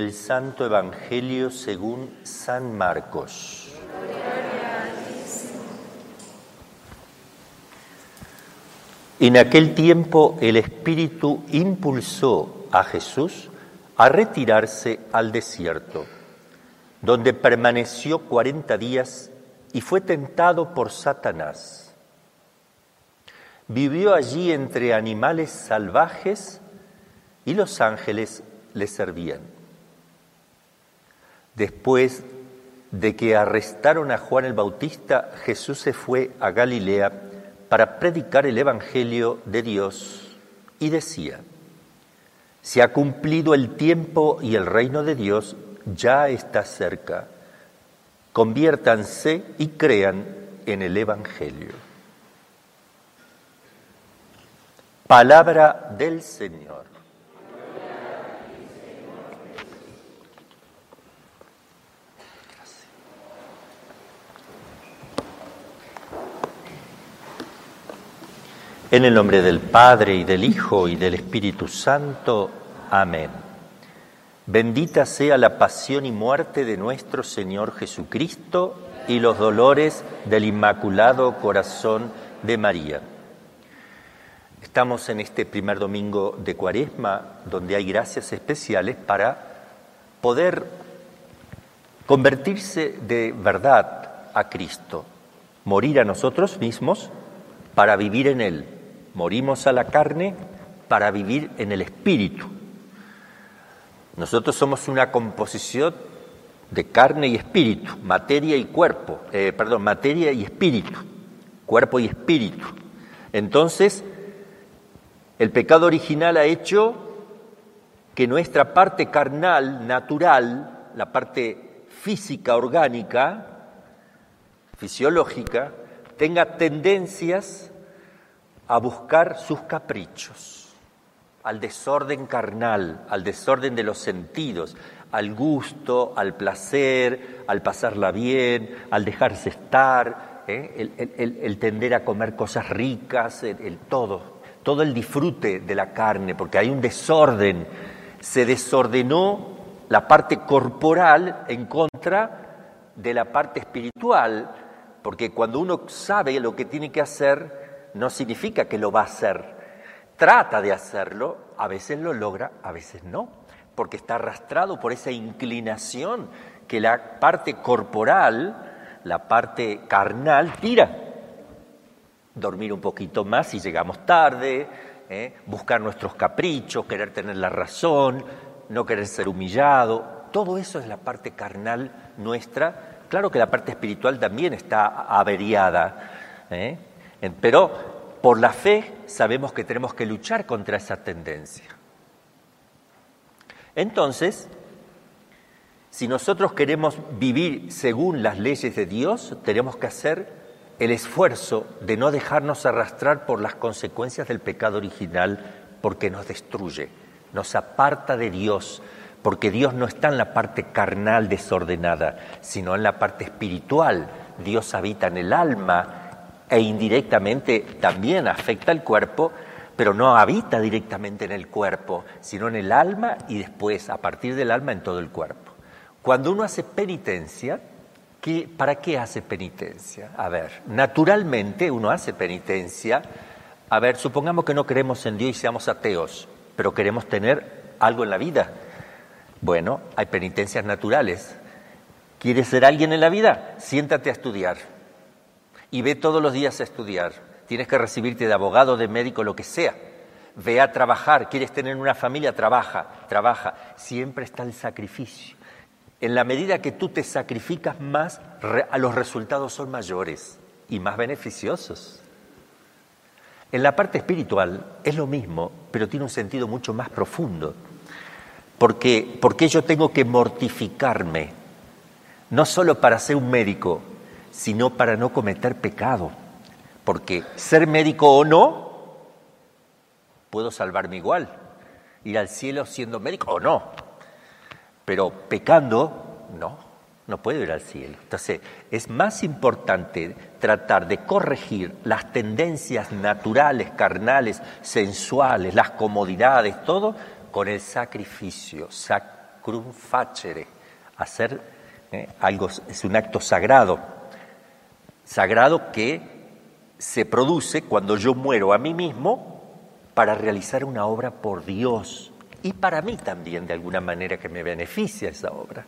del Santo Evangelio según San Marcos. En aquel tiempo el Espíritu impulsó a Jesús a retirarse al desierto, donde permaneció cuarenta días y fue tentado por Satanás. Vivió allí entre animales salvajes y los ángeles le servían. Después de que arrestaron a Juan el Bautista, Jesús se fue a Galilea para predicar el Evangelio de Dios y decía, se ha cumplido el tiempo y el reino de Dios ya está cerca. Conviértanse y crean en el Evangelio. Palabra del Señor. En el nombre del Padre y del Hijo y del Espíritu Santo. Amén. Bendita sea la pasión y muerte de nuestro Señor Jesucristo y los dolores del Inmaculado Corazón de María. Estamos en este primer domingo de Cuaresma, donde hay gracias especiales para poder convertirse de verdad a Cristo, morir a nosotros mismos para vivir en Él Morimos a la carne para vivir en el espíritu. Nosotros somos una composición de carne y espíritu, materia y cuerpo, eh, perdón, materia y espíritu, cuerpo y espíritu. Entonces, el pecado original ha hecho que nuestra parte carnal, natural, la parte física, orgánica, fisiológica, tenga tendencias a buscar sus caprichos, al desorden carnal, al desorden de los sentidos, al gusto, al placer, al pasarla bien, al dejarse estar, ¿eh? el, tender a comer cosas ricas, el, todo, todo el disfrute de la carne, porque hay un desorden. Se desordenó la parte corporal en contra de la parte espiritual, porque cuando uno sabe lo que tiene que hacer, no significa que lo va a hacer. Trata de hacerlo, a veces lo logra, a veces no, porque está arrastrado por esa inclinación que la parte corporal, la parte carnal, tira. Dormir un poquito más si llegamos tarde, ¿eh? buscar nuestros caprichos, querer tener la razón, no querer ser humillado. Todo eso es la parte carnal nuestra. Claro que la parte espiritual también está averiada. ¿eh? Pero por la fe sabemos que tenemos que luchar contra esa tendencia. Entonces, si nosotros queremos vivir según las leyes de Dios, tenemos que hacer el esfuerzo de no dejarnos arrastrar por las consecuencias del pecado original porque nos destruye, nos aparta de Dios, porque Dios no está en la parte carnal desordenada, sino en la parte espiritual. Dios habita en el alma e indirectamente también afecta al cuerpo, pero no habita directamente en el cuerpo, sino en el alma y después, a partir del alma, en todo el cuerpo. Cuando uno hace penitencia, ¿qué, ¿para qué hace penitencia? A ver, naturalmente uno hace penitencia. A ver, supongamos que no creemos en Dios y seamos ateos, pero queremos tener algo en la vida. Bueno, hay penitencias naturales. ¿Quieres ser alguien en la vida? Siéntate a estudiar y ve todos los días a estudiar. Tienes que recibirte de abogado, de médico, lo que sea. Ve a trabajar. ¿Quieres tener una familia? Trabaja, trabaja. Siempre está el sacrificio. En la medida que tú te sacrificas más, los resultados son mayores y más beneficiosos. En la parte espiritual es lo mismo, pero tiene un sentido mucho más profundo. Porque, porque yo tengo que mortificarme, no solo para ser un médico, sino para no cometer pecado. Porque ser médico o no, puedo salvarme igual, ir al cielo siendo médico o no. Pero pecando, no, no puedo ir al cielo. Entonces, es más importante tratar de corregir las tendencias naturales, carnales, sensuales, las comodidades, todo, con el sacrificio, crum facere, hacer ¿eh? algo, es un acto sagrado, sagrado que se produce cuando yo muero a mí mismo para realizar una obra por Dios y para mí también de alguna manera que me beneficia esa obra.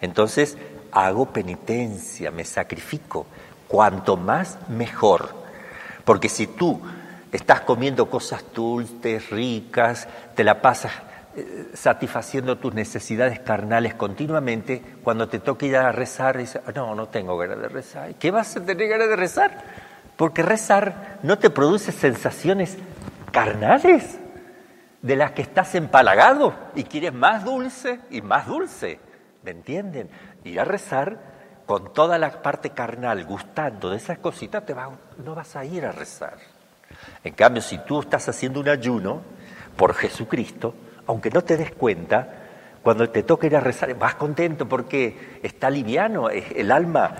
Entonces hago penitencia, me sacrifico, cuanto más mejor, porque si tú estás comiendo cosas dulces, ricas, te la pasas satisfaciendo tus necesidades carnales continuamente, cuando te toque ir a rezar, dices, ah, no, no tengo ganas de rezar. ¿Qué vas a tener ganas de rezar? Porque rezar no te produce sensaciones carnales de las que estás empalagado y quieres más dulce y más dulce. ¿Me entienden? Ir a rezar con toda la parte carnal gustando de esas cositas, te va, no vas a ir a rezar. En cambio, si tú estás haciendo un ayuno por Jesucristo, aunque no te des cuenta, cuando te toca ir a rezar, vas contento porque está liviano, el alma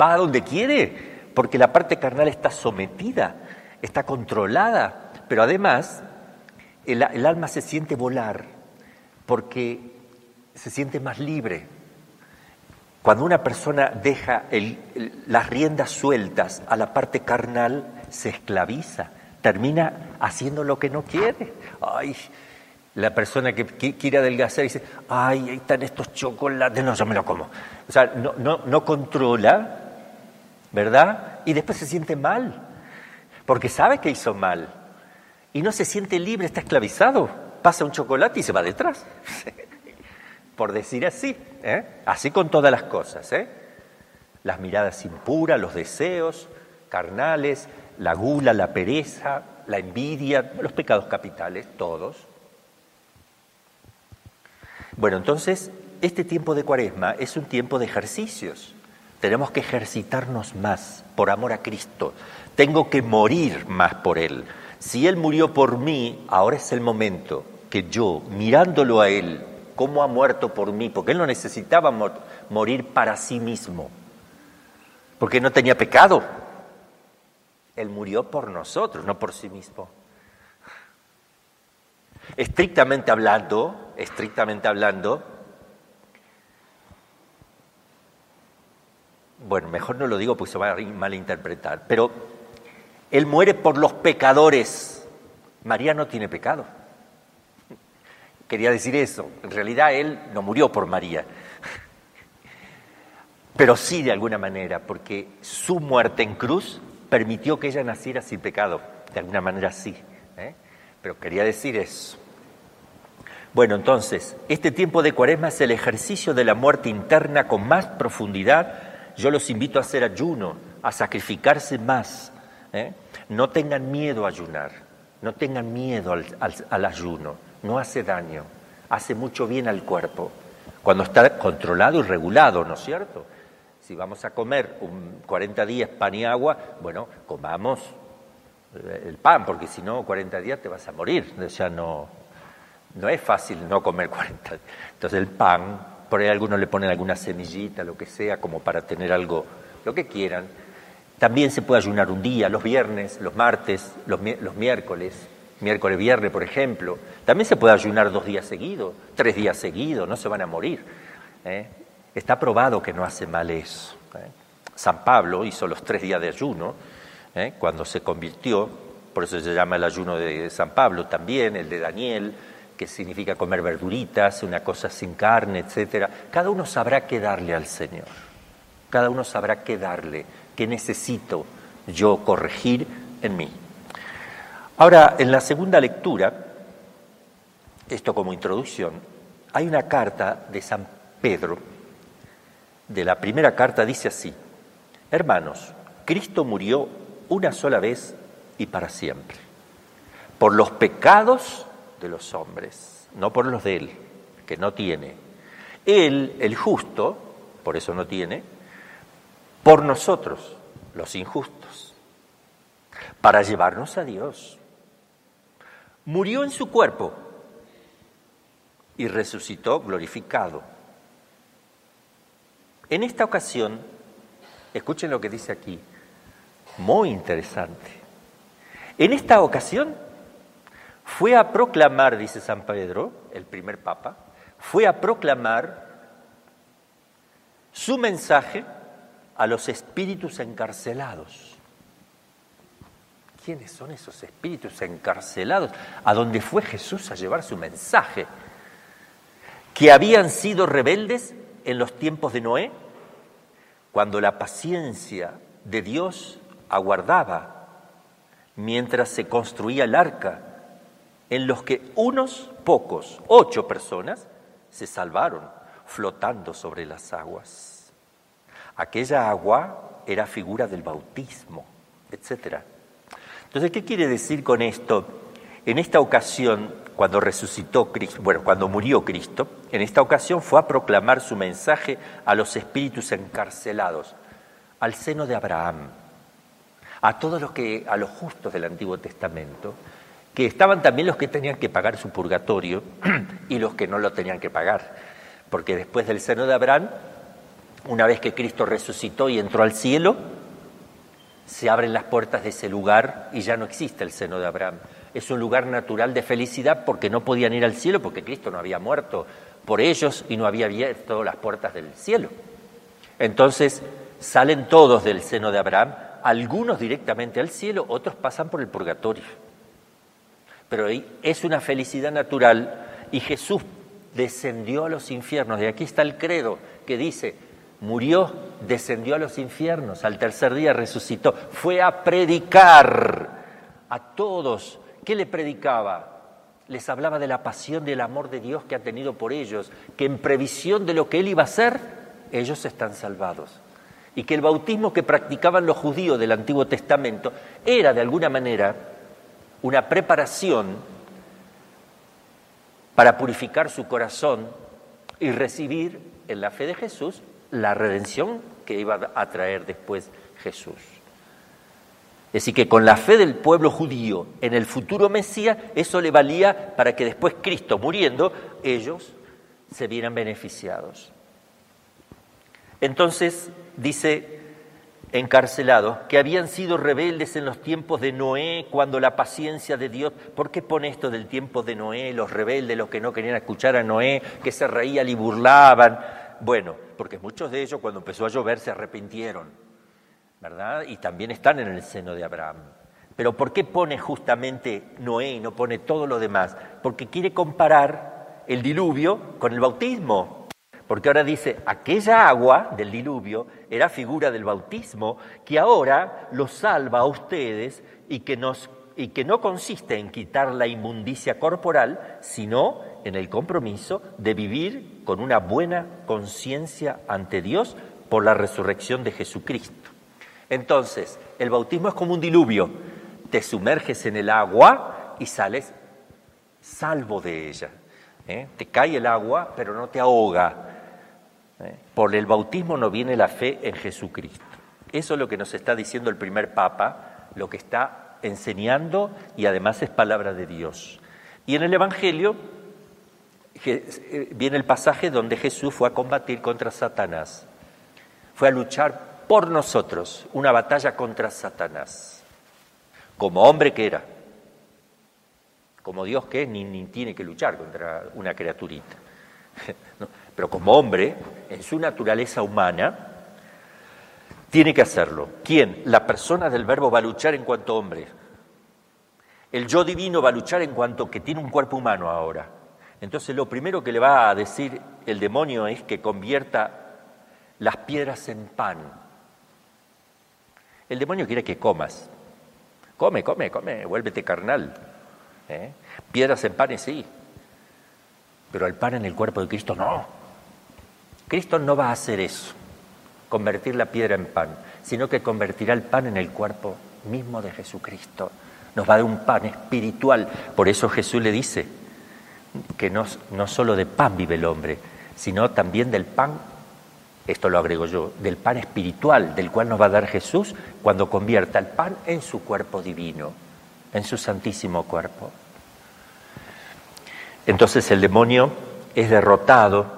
va a donde quiere, porque la parte carnal está sometida, está controlada, pero además el, alma se siente volar porque se siente más libre. Cuando una persona deja las riendas sueltas a la parte carnal, se esclaviza, termina haciendo lo que no quiere. Ay, la persona que, quiere adelgazar dice, ay, ahí están estos chocolates, no, yo me lo como. O sea, no, no, no controla, ¿verdad? Y después se siente mal, porque sabe que hizo mal. Y no se siente libre, está esclavizado. Pasa un chocolate y se va detrás. Por decir así, ¿eh? así con todas las cosas. ¿eh? Las miradas impuras, los deseos carnales, la gula, la pereza, la envidia, los pecados capitales, todos. Bueno, entonces, este tiempo de cuaresma es un tiempo de ejercicios. Tenemos que ejercitarnos más por amor a Cristo. Tengo que morir más por Él. Si Él murió por mí, ahora es el momento que yo, mirándolo a Él, cómo ha muerto por mí, porque Él no necesitaba morir para sí mismo, porque no tenía pecado, él murió por nosotros, no por sí mismo. Estrictamente hablando, estrictamente hablando, bueno, mejor no lo digo porque se va a malinterpretar, pero Él muere por los pecadores. María no tiene pecado. Quería decir eso. En realidad Él no murió por María, pero sí de alguna manera, porque su muerte en cruz permitió que ella naciera sin pecado, de alguna manera sí. ¿eh? Pero quería decir eso. Bueno, entonces, este tiempo de cuaresma es el ejercicio de la muerte interna con más profundidad. Yo los invito a hacer ayuno, a sacrificarse más. ¿eh? No tengan miedo a ayunar, no tengan miedo al, al ayuno, no hace daño, hace mucho bien al cuerpo, cuando está controlado y regulado, ¿no es cierto? Si vamos a comer un 40 días pan y agua, bueno, comamos eh, el pan, porque si no, 40 días te vas a morir. O sea, no, no es fácil no comer 40 días. Entonces el pan, por ahí algunos le ponen alguna semillita, lo que sea, como para tener algo, lo que quieran. También se puede ayunar un día, los viernes, los martes, los, los miércoles, miércoles, viernes, por ejemplo. También se puede ayunar dos días seguidos, tres días seguidos, no se van a morir. ¿eh? Está probado que no hace mal eso. ¿eh? San Pablo hizo los tres días de ayuno ¿eh? cuando se convirtió, por eso se llama el ayuno de San Pablo también, el de Daniel, que significa comer verduritas, una cosa sin carne, etcétera. Cada uno sabrá qué darle al Señor. Cada uno sabrá qué darle, qué necesito yo corregir en mí. Ahora, en la segunda lectura, esto como introducción, hay una carta de San Pedro de la primera carta dice así, hermanos, Cristo murió una sola vez y para siempre, por los pecados de los hombres, no por los de Él, que no tiene. Él, el justo, por eso no tiene, por nosotros, los injustos, para llevarnos a Dios. Murió en su cuerpo y resucitó glorificado en esta ocasión, escuchen lo que dice aquí, muy interesante. En esta ocasión fue a proclamar, dice San Pedro, el primer papa, fue a proclamar su mensaje a los espíritus encarcelados. ¿Quiénes son esos espíritus encarcelados? A donde fue Jesús a llevar su mensaje. Que habían sido rebeldes en los tiempos de Noé, cuando la paciencia de Dios aguardaba mientras se construía el arca, en los que unos pocos, ocho personas, se salvaron flotando sobre las aguas. Aquella agua era figura del bautismo, etc. Entonces, ¿qué quiere decir con esto? En esta ocasión, cuando resucitó Cristo, bueno, cuando murió Cristo, en esta ocasión fue a proclamar su mensaje a los espíritus encarcelados, al seno de Abraham, a todos los que, a los justos del Antiguo Testamento, que estaban también los que tenían que pagar su purgatorio y los que no lo tenían que pagar. Porque después del seno de Abraham, una vez que Cristo resucitó y entró al cielo, se abren las puertas de ese lugar y ya no existe el seno de Abraham. Es un lugar natural de felicidad porque no podían ir al cielo porque Cristo no había muerto por ellos y no había abierto las puertas del cielo. Entonces salen todos del seno de Abraham algunos directamente al cielo, otros pasan por el purgatorio. Pero es una felicidad natural y Jesús descendió a los infiernos. De aquí está el credo que dice, murió, descendió a los infiernos, al tercer día resucitó, fue a predicar a todos. ¿Qué le predicaba? Les hablaba de la pasión, del amor de Dios que ha tenido por ellos, que en previsión de lo que Él iba a hacer, ellos están salvados y que el bautismo que practicaban los judíos del Antiguo Testamento era de alguna manera una preparación para purificar su corazón y recibir en la fe de Jesús la redención que iba a traer después Jesús. Es decir, que con la fe del pueblo judío en el futuro Mesías, eso le valía para que después Cristo muriendo, ellos se vieran beneficiados. Entonces, dice encarcelados, que habían sido rebeldes en los tiempos de Noé, cuando la paciencia de Dios, ¿por qué pone esto del tiempo de Noé, los rebeldes, los que no querían escuchar a Noé, que se reían y burlaban? Bueno, porque muchos de ellos cuando empezó a llover se arrepintieron, ¿verdad? Y también están en el seno de Abraham. Pero ¿por qué pone justamente Noé y no pone todo lo demás? Porque quiere comparar el diluvio con el bautismo porque ahora dice, aquella agua del diluvio era figura del bautismo que ahora los salva a ustedes y que, nos, y que no consiste en quitar la inmundicia corporal, sino en el compromiso de vivir con una buena conciencia ante Dios por la resurrección de Jesucristo. Entonces, el bautismo es como un diluvio, te sumerges en el agua y sales salvo de ella. ¿eh? Te cae el agua, pero no te ahoga Por el bautismo no viene la fe en Jesucristo. Eso es lo que nos está diciendo el primer Papa, lo que está enseñando y además es palabra de Dios. Y en el Evangelio eh, viene el pasaje donde Jesús fue a combatir contra Satanás. Fue a luchar por nosotros, una batalla contra Satanás, como hombre que era, como Dios que ni, ni tiene que luchar contra una criaturita. pero como hombre, en su naturaleza humana, tiene que hacerlo. ¿Quién? La persona del verbo va a luchar en cuanto hombre. El yo divino va a luchar en cuanto que tiene un cuerpo humano ahora. Entonces lo primero que le va a decir el demonio es que convierta las piedras en pan. El demonio quiere que comas. Come, come, come, vuélvete carnal. ¿Eh? Piedras en pan, sí. Pero el pan en el cuerpo de Cristo no. Cristo no va a hacer eso, convertir la piedra en pan, sino que convertirá el pan en el cuerpo mismo de Jesucristo. Nos va a dar un pan espiritual. Por eso Jesús le dice que no, no solo de pan vive el hombre, sino también del pan, esto lo agrego yo, del pan espiritual, del cual nos va a dar Jesús cuando convierta el pan en su cuerpo divino, en su santísimo cuerpo. Entonces el demonio es derrotado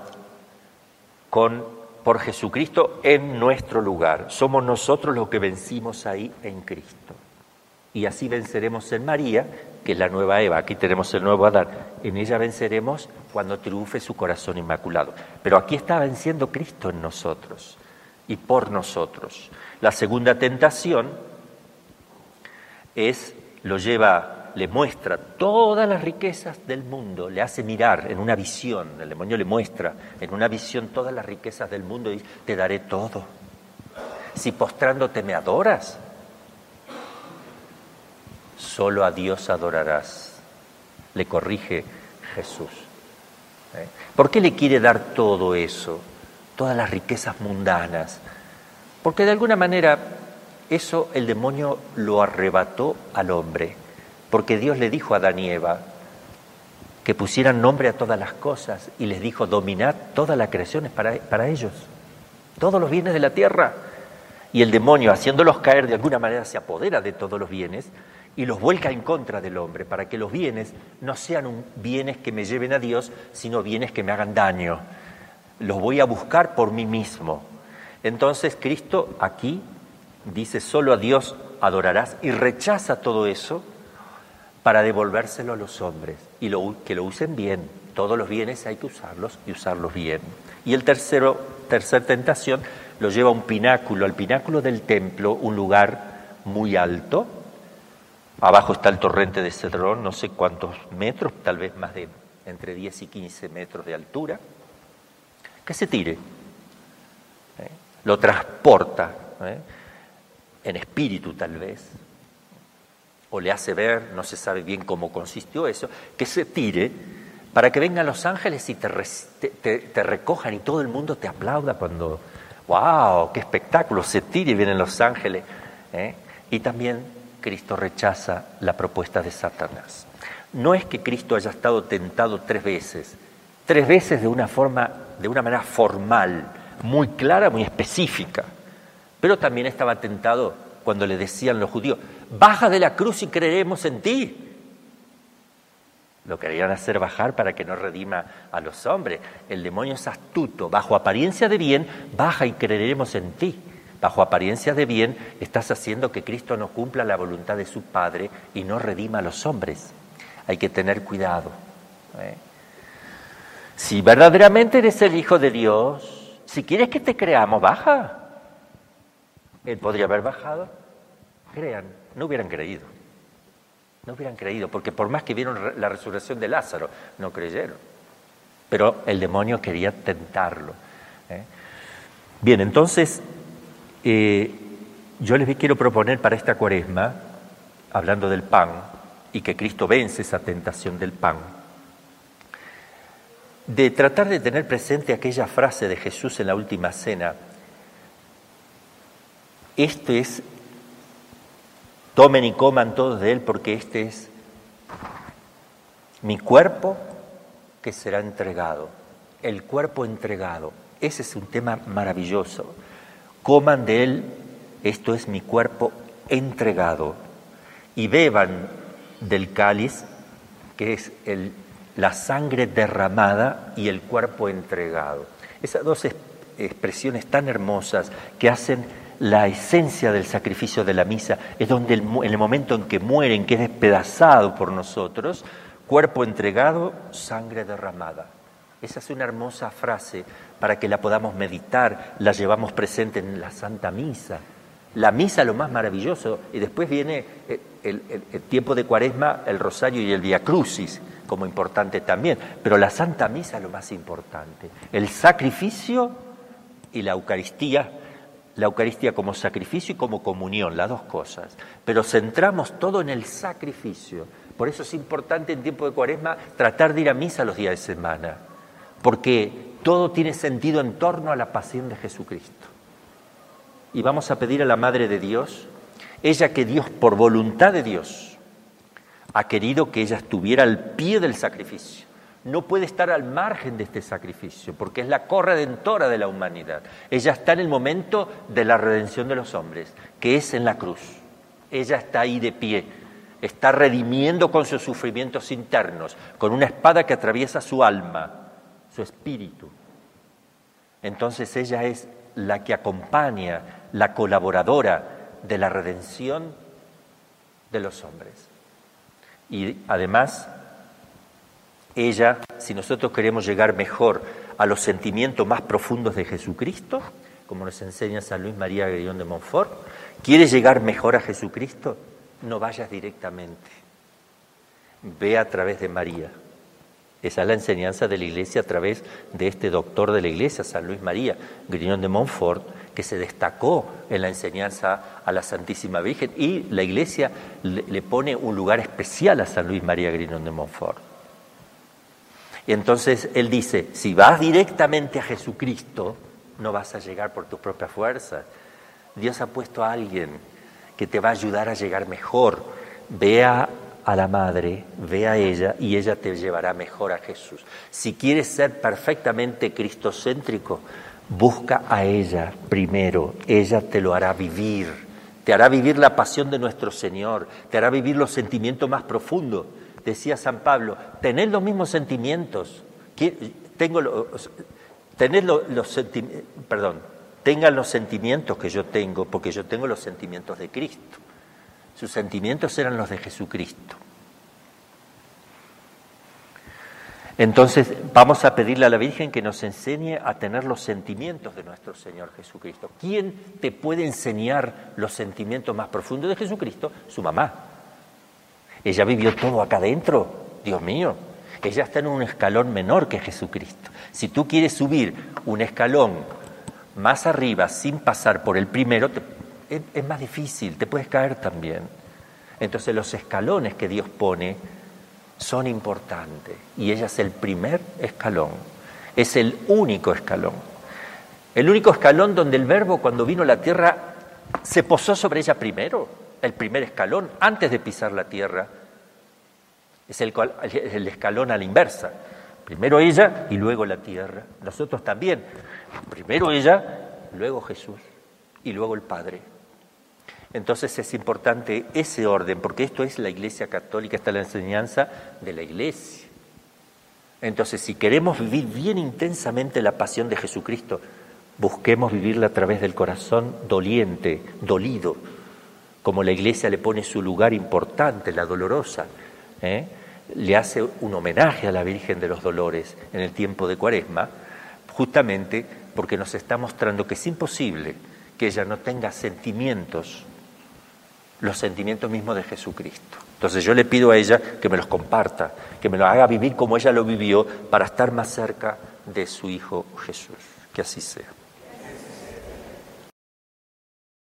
con, por Jesucristo en nuestro lugar. Somos nosotros los que vencimos ahí en Cristo. Y así venceremos en María, que es la nueva Eva, aquí tenemos el nuevo Adán, en ella venceremos cuando triunfe su corazón inmaculado. Pero aquí está venciendo Cristo en nosotros y por nosotros. La segunda tentación es, lo lleva, le muestra todas las riquezas del mundo, le hace mirar en una visión, el demonio le muestra en una visión todas las riquezas del mundo y dice, te daré todo. Si postrándote me adoras, solo a Dios adorarás. Le corrige Jesús. ¿Eh? ¿Por qué le quiere dar todo eso? Todas las riquezas mundanas. Porque de alguna manera eso el demonio lo arrebató al hombre. Porque Dios le dijo a Adán y Eva que pusieran nombre a todas las cosas y les dijo dominad toda la creación es para, para ellos. Todos los bienes de la tierra. Y el demonio, haciéndolos caer de alguna manera, se apodera de todos los bienes y los vuelca en contra del hombre, para que los bienes no sean bienes que me lleven a Dios, sino bienes que me hagan daño. Los voy a buscar por mí mismo. Entonces Cristo aquí dice, solo a Dios adorarás y rechaza todo eso para devolvérselo a los hombres y que lo usen bien. Todos los bienes hay que usarlos y usarlos bien. Y el tercero, tercer tentación lo lleva a un pináculo, al pináculo del templo, un lugar muy alto, Abajo está el torrente de Cedrón, no sé cuántos metros, tal vez más de entre 10 y 15 metros de altura. Que se tire. ¿eh? Lo transporta ¿eh? en espíritu tal vez. O le hace ver, no se sabe bien cómo consistió eso, que se tire para que vengan los ángeles y te, recojan y todo el mundo te aplauda cuando, wow, qué espectáculo, se tire y vienen los ángeles. ¿eh? Y también Cristo rechaza la propuesta de Satanás. No es que Cristo haya estado tentado tres veces, tres veces de una forma, de una manera formal, muy clara, muy específica. Pero también estaba tentado cuando le decían los judíos, baja de la cruz y creeremos en ti. Lo querían hacer bajar para que no redima a los hombres. El demonio es astuto, bajo apariencia de bien, baja y creeremos en ti bajo apariencia de bien, estás haciendo que Cristo no cumpla la voluntad de su Padre y no redima a los hombres. Hay que tener cuidado. ¿eh? Si verdaderamente eres el Hijo de Dios, si quieres que te creamos, baja. Él podría haber bajado. Crean, no hubieran creído. No hubieran creído, porque por más que vieron la resurrección de Lázaro, no creyeron. Pero el demonio quería tentarlo. ¿eh? Bien, entonces eh, yo les quiero proponer para esta cuaresma, hablando del pan, y que Cristo vence esa tentación del pan, de tratar de tener presente aquella frase de Jesús en la última cena. Este es, tomen y coman todos de él porque este es mi cuerpo que será entregado, el cuerpo entregado. Ese es un tema maravilloso coman de él, esto es mi cuerpo entregado, y beban del cáliz, que es la sangre derramada y el cuerpo entregado. Esas dos expresiones tan hermosas que hacen la esencia del sacrificio de la misa, es donde en el momento en que mueren, que es despedazado por nosotros, cuerpo entregado, sangre derramada. Esa es una hermosa frase para que la podamos meditar, la llevamos presente en la Santa Misa. La misa lo más maravilloso, y después viene el, tiempo de cuaresma, el rosario y el Via Crucis como importante también, pero la Santa Misa lo más importante, el sacrificio y la Eucaristía, la Eucaristía como sacrificio y como comunión, las dos cosas, pero centramos todo en el sacrificio. Por eso es importante en tiempo de cuaresma tratar de ir a misa los días de semana porque todo tiene sentido en torno a la pasión de Jesucristo. Y vamos a pedir a la Madre de Dios, ella que Dios, por voluntad de Dios, ha querido que ella estuviera al pie del sacrificio. No puede estar al margen de este sacrificio, porque es la corredentora de la humanidad. Ella está en el momento de la redención de los hombres, que es en la cruz. Ella está ahí de pie, está redimiendo con sus sufrimientos internos, con una espada que atraviesa su alma, su espíritu. Entonces ella es la que acompaña, la colaboradora de la redención de los hombres. Y además, ella, si nosotros queremos llegar mejor a los sentimientos más profundos de Jesucristo, como nos enseña San Luis María Guillón de Montfort, ¿quieres llegar mejor a Jesucristo? No vayas directamente, ve a través de María. Esa es la enseñanza de la Iglesia a través de este doctor de la Iglesia, San Luis María, Grignon de Montfort, que se destacó en la enseñanza a la Santísima Virgen y la Iglesia le, pone un lugar especial a San Luis María Grignon de Montfort. Y entonces él dice, si vas directamente a Jesucristo, no vas a llegar por tus propias fuerzas. Dios ha puesto a alguien que te va a ayudar a llegar mejor. Vea a la madre, ve a ella y ella te llevará mejor a Jesús. Si quieres ser perfectamente cristocéntrico, busca a ella primero, ella te lo hará vivir, te hará vivir la pasión de nuestro Señor, te hará vivir los sentimientos más profundos. Decía San Pablo, tened los mismos sentimientos, tengo los, perdón, tengan los sentimientos que yo tengo, porque yo tengo los sentimientos de Cristo. Sus sentimientos eran los de Jesucristo. Entonces vamos a pedirle a la Virgen que nos enseñe a tener los sentimientos de nuestro Señor Jesucristo. ¿Quién te puede enseñar los sentimientos más profundos de Jesucristo? Su mamá. Ella vivió todo acá adentro, Dios mío. Ella está en un escalón menor que Jesucristo. Si tú quieres subir un escalón más arriba sin pasar por el primero, es, más difícil, te puedes caer también. Entonces los escalones que Dios pone son importantes y ella es el primer escalón, es el único escalón. El único escalón donde el verbo cuando vino a la tierra se posó sobre ella primero, el primer escalón, antes de pisar la tierra. Es el, el escalón a la inversa. Primero ella y luego la tierra. Nosotros también. Primero ella, luego Jesús y luego el Padre. Entonces es importante ese orden, porque esto es la Iglesia Católica, esta es la enseñanza de la Iglesia. Entonces, si queremos vivir bien intensamente la pasión de Jesucristo, busquemos vivirla a través del corazón doliente, dolido, como la Iglesia le pone su lugar importante, la dolorosa. ¿eh? Le hace un homenaje a la Virgen de los Dolores en el tiempo de Cuaresma, justamente porque nos está mostrando que es imposible que ella no tenga sentimientos los sentimientos mismos de Jesucristo. Entonces yo le pido a ella que me los comparta, que me lo haga vivir como ella lo vivió para estar más cerca de su Hijo Jesús. Que así sea.